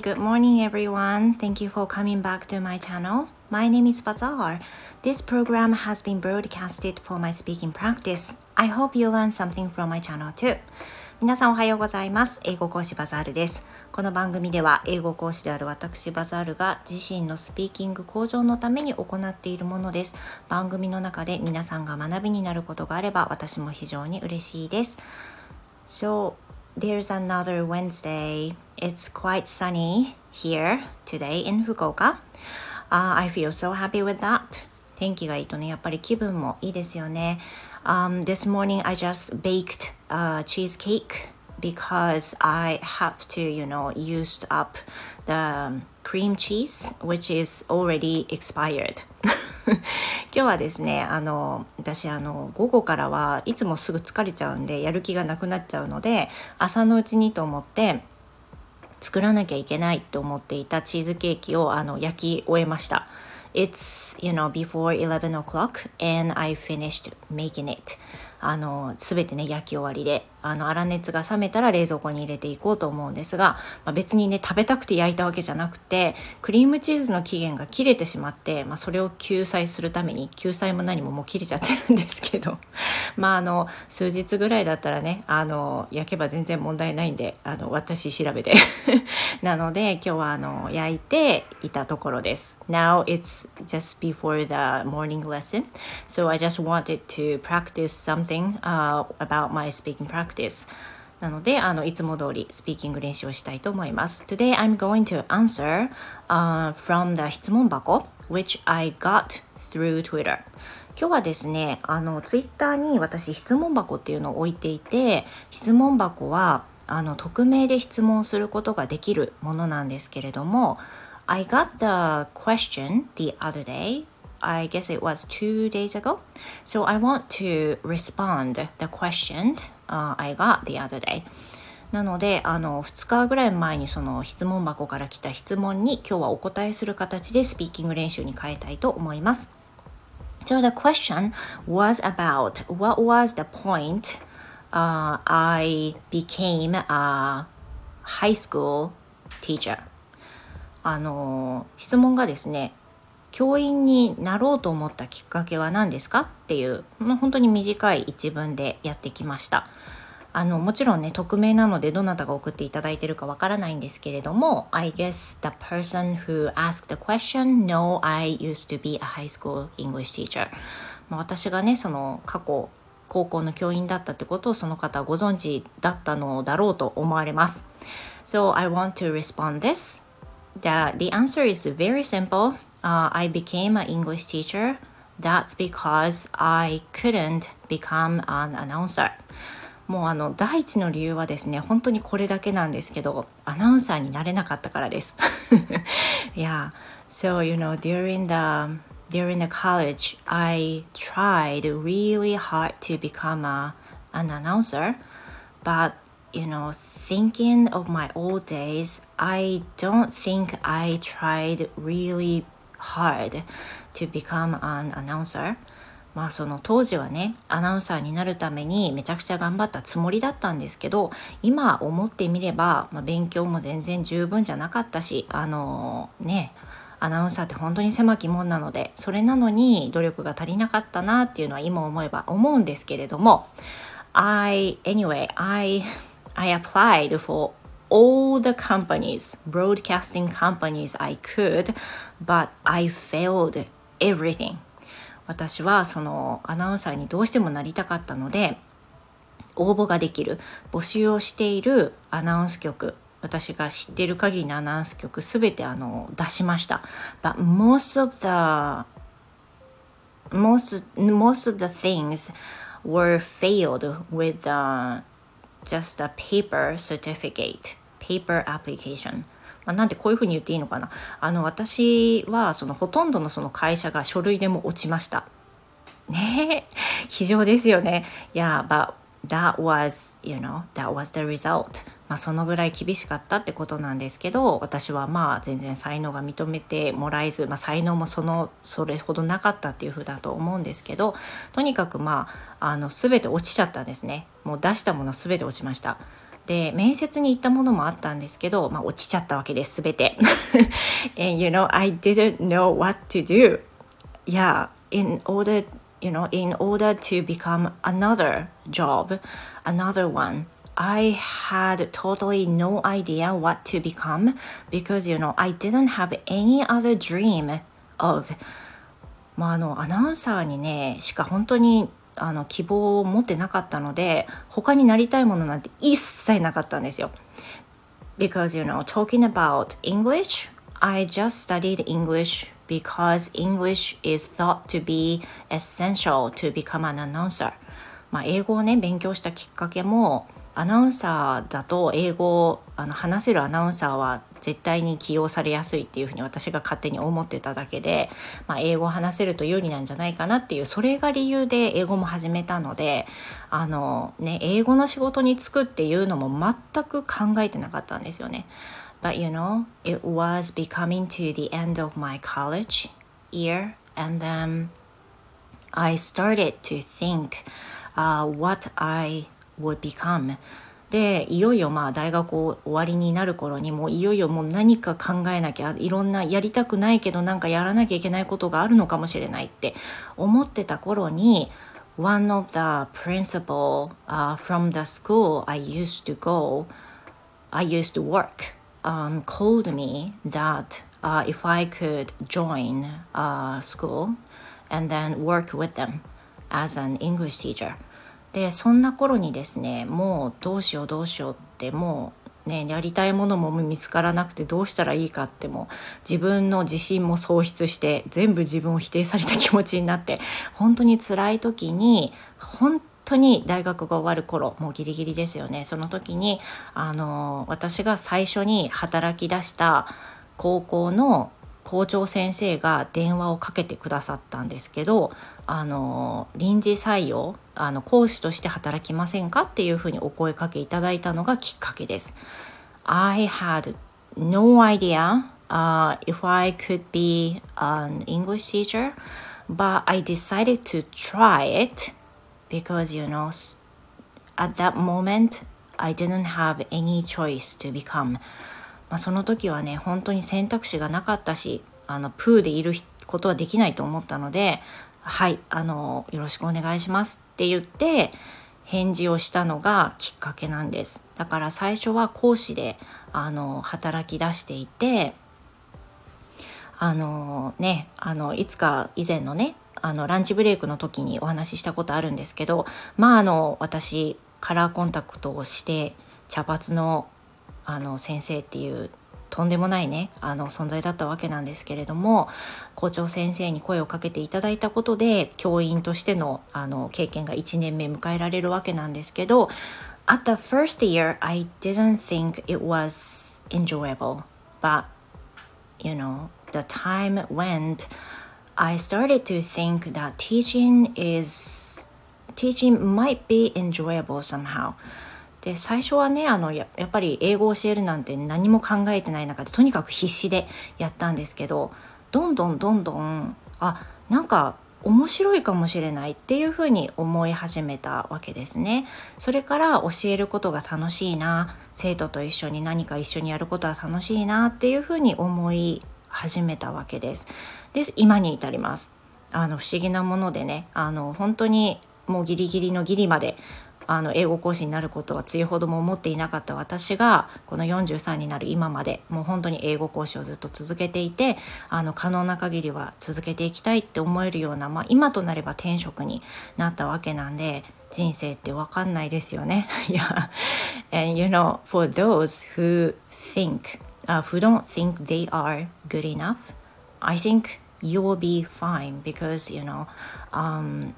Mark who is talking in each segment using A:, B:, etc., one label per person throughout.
A: good morning everyone. Thank you for coming back to my channel. My name is Bazaar. This program has been broadcasted for my speaking practice. I hope you learn something from my channel too. 皆さんおはようございます。英語講師バザールです。この番組では英語講師である私バザールが自身のスピーキング向上のために行っているものです。番組の中で皆さんが学びになることがあれば私も非常に嬉しいです。So, there's another Wednesday. It's quite sunny here today in Fukuoka. Uh, I feel so happy with that. 天気がいいとね、やっぱり気分もいいですよね。Um, this morning I just baked a cheesecake because I have to, you know, used up the cream cheese, which is already expired. 今日はですねあの私あの午後からはいつもすぐ疲れちゃうんでやる気がなくなっちゃうので朝のうちにと思って作らなきゃいけないと思っていたチーズケーキをあの焼き終えました。It's, you know, before 11 o'clock and I finished making it. あの、すべてね、焼き終わりで、あの、粗熱が冷めたら冷蔵庫に入れていこうと思うんですが、まあ、別にね、食べたくて焼いたわけじゃなくて、クリームチーズの期限が切れてしまって、まあ、それを救済するために、救済も何ももう切れちゃってるんですけど、まあ、あの、数日ぐらいだったらね、あの、焼けば全然問題ないんで、あの、私調べて。なので、今日はあの、焼いていたところです。Now it's just before the morning lesson, so I just wanted to practice something something、uh, about my speaking practice なのであのいつも通りスピーキング練習をしたいと思います Today I'm going to answer、uh, from the 質問箱 which I got through Twitter 今日はですねあのツイッターに私質問箱っていうのを置いていて質問箱はあの匿名で質問することができるものなんですけれども I got the question the other day I guess it was two days ago. So I want to respond the question、uh, I got the other day. なのであの2日ぐらい前にその質問箱から来た質問に今日はお答えする形でスピーキング練習に変えたいと思います。So the question was about what was the point uh, I became a high school teacher あの質問がですね教員になろうと思ったきっかけは何ですか？っていう、まあ、本当に短い一文でやってきました。あのもちろんね匿名なのでどなたが送っていただいてるかわからないんですけれども I guess the person who asked the question know I used to be a high school English teacher. まあ私がねその過去高校の教員だったってことをその方はご存知だったのだろうと思われます。So I want to respond this. The, the answer is very simple. uh, I became an English teacher. That's because I couldn't become an announcer. もうあの第一の理由はですね本当にこれだけなんですけどアナウンサーになれなかったからです。yeah, so you know during the during the college I tried really hard to become a, an announcer, but you know thinking of my old days, I don't think I tried really hard to become an announcer. まあその当時はねアナウンサーになるためにめちゃくちゃ頑張ったつもりだったんですけど今思ってみれば、まあ、勉強も全然十分じゃなかったしあのー、ねアナウンサーって本当に狭き門なのでそれなのに努力が足りなかったなっていうのは今思えば思うんですけれども I anyway I I applied for all the companies, broadcasting companies I could, but I failed everything. 私はそのアナウンサーにどうしてもなりたかったので応募ができる募集をしているアナウンス局私が知っている限りのアナウンス局すべてあの出しました。But most of the most most of the things were failed with uh, just a paper certificate. Paper application まあ、なんでこういうふうに言っていいのかな。あの私はそのほとんどのその会社が書類でも落ちました。ね。え非常ですよね。Yeah but that was you know that was the result まあそのぐらい厳しかったってことなんですけど私はまあ全然才能が認めてもらえず、まあ、才能もそのそれほどなかったっていうふうだと思うんですけどとにかくまああの全て落ちちゃったんですね。もう出したもの全て落ちました。で面接に行ったものもあったんですけど、まあ、落ちちゃったわけです全て。And you know I didn't know what to do. Yeah, in order you know in order to become another job, another one. I had totally no idea what to become because you know I didn't have any other dream of まああのアナウンサーにねしか本当にあの希望を持ってなかったので他になりたいものなんて一切なかったんですよ。Because you know talking about English I just studied English because English is thought to be essential to become an announcer まあ英語をね勉強したきっかけもアナウンサーだと英語をあの話せるアナウンサーは絶対に起用されやすいっていうふうに私が勝手に思ってただけで、まあ、英語を話せると有利なんじゃないかなっていうそれが理由で英語も始めたのであの、ね、英語の仕事に就くっていうのも全く考えてなかったんですよね。But you know, it was becoming to the end of my college year and then I started to think、uh, what I would become でいよいよまあ大学終わりになる頃にもういよいよもう何か考えなきゃいろんなやりたくないけどなんかやらなきゃいけないことがあるのかもしれないって思ってた頃に One of the principal、uh, from the school I used to go I used to work um, called me that uh, if I could join a school and then work with them as an English teacher でそんな頃にですねもうどうしようどうしようってもうねやりたいものも見つからなくてどうしたらいいかっても自分の自信も喪失して全部自分を否定された気持ちになって本当に辛い時に本当に大学が終わる頃もうギリギリですよね。その時にあの私が最初に働き出した高校の校長先生が電話をかけてくださったんですけどあの臨時採用あの講師として働きませんかっていうふうにお声かけいただいたのがきっかけです。I had no idea、uh, if I could be an English teacher, but I decided to try it because you know at that moment I didn't have any choice to become まあ、その時はね本当に選択肢がなかったしあのプーでいることはできないと思ったので「はいあのよろしくお願いします」って言って返事をしたのがきっかけなんです。だから最初は講師であの働き出していてあのねあのいつか以前のねあのランチブレイクの時にお話ししたことあるんですけどまああの私カラーコンタクトをして茶髪のあの先生っていうとんでもないねあの存在だったわけなんですけれども校長先生に声をかけていただいたことで教員としてのあの経験が1年目迎えられるわけなんですけど At the first year I didn't think it was enjoyable but you know the time went I started to think that teaching is teaching might be enjoyable somehow で最初はねあのややっぱり英語を教えるなんて何も考えてない中でとにかく必死でやったんですけどどんどんどんどんあなんか面白いかもしれないっていうふうに思い始めたわけですね。それから教えることが楽しいな生徒と一緒に何か一緒にやることは楽しいなっていうふうに思い始めたわけです。で今に至ります。あの不思議なものでねあの本当にもうギリギリのギリまであの英語講師になることはついほども思っていなかった私がこの43になる今までもう本当に英語講師をずっと続けていてあの可能な限りは続けていきたいって思えるような、まあ、今となれば転職になったわけなんで人生って分かんないですよね。いや And you know, for those who think, uh, who don't think they are good enough, I think you will be fine because, you know, um,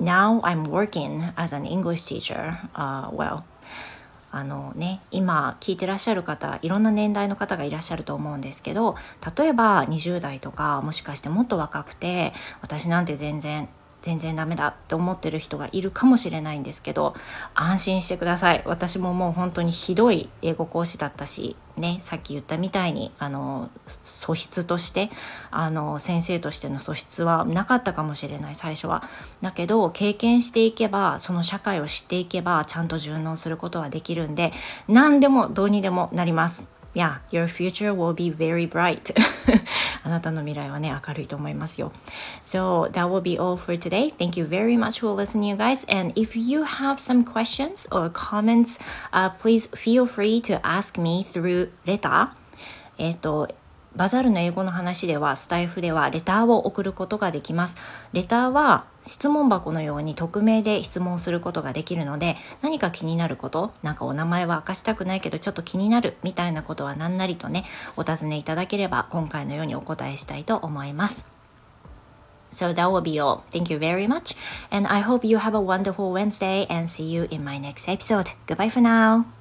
A: Now I'm working as an English teacher. Uh, well, あのね、今聞いてらっしゃる方いろんな年代の方がいらっしゃると思うんですけど例えば20代とかもしかしてもっと若くて私なんて全然全然ダメだって思ってる人がいるかもしれないんですけど安心してください私ももう本当にひどい英語講師だったしねさっき言ったみたいにあの素質としてあの先生としての素質はなかったかもしれない最初は。だけど経験していけばその社会を知っていけばちゃんと順応することはできるんで何でもどうにでもなります。Yeah, your future will be very bright. あなたの未来はね、明るいと思いますよ。So that will be all for today. Thank you very much for listening, you guys. And if you have some questions or comments, uh, please feel free to ask me through letter. えっと、 バザルの英語の話ではスタイフではレターを送ることができます。レターは質問箱のように匿名で質問することができるので何か気になることなんかお名前は明かしたくないけどちょっと気になるみたいなことは何なりとねお尋ねいただければ今回のようにお答えしたいと思います。So that will be all. Thank you very much. And I hope you have a wonderful Wednesday and see you in my next episode. Goodbye for now.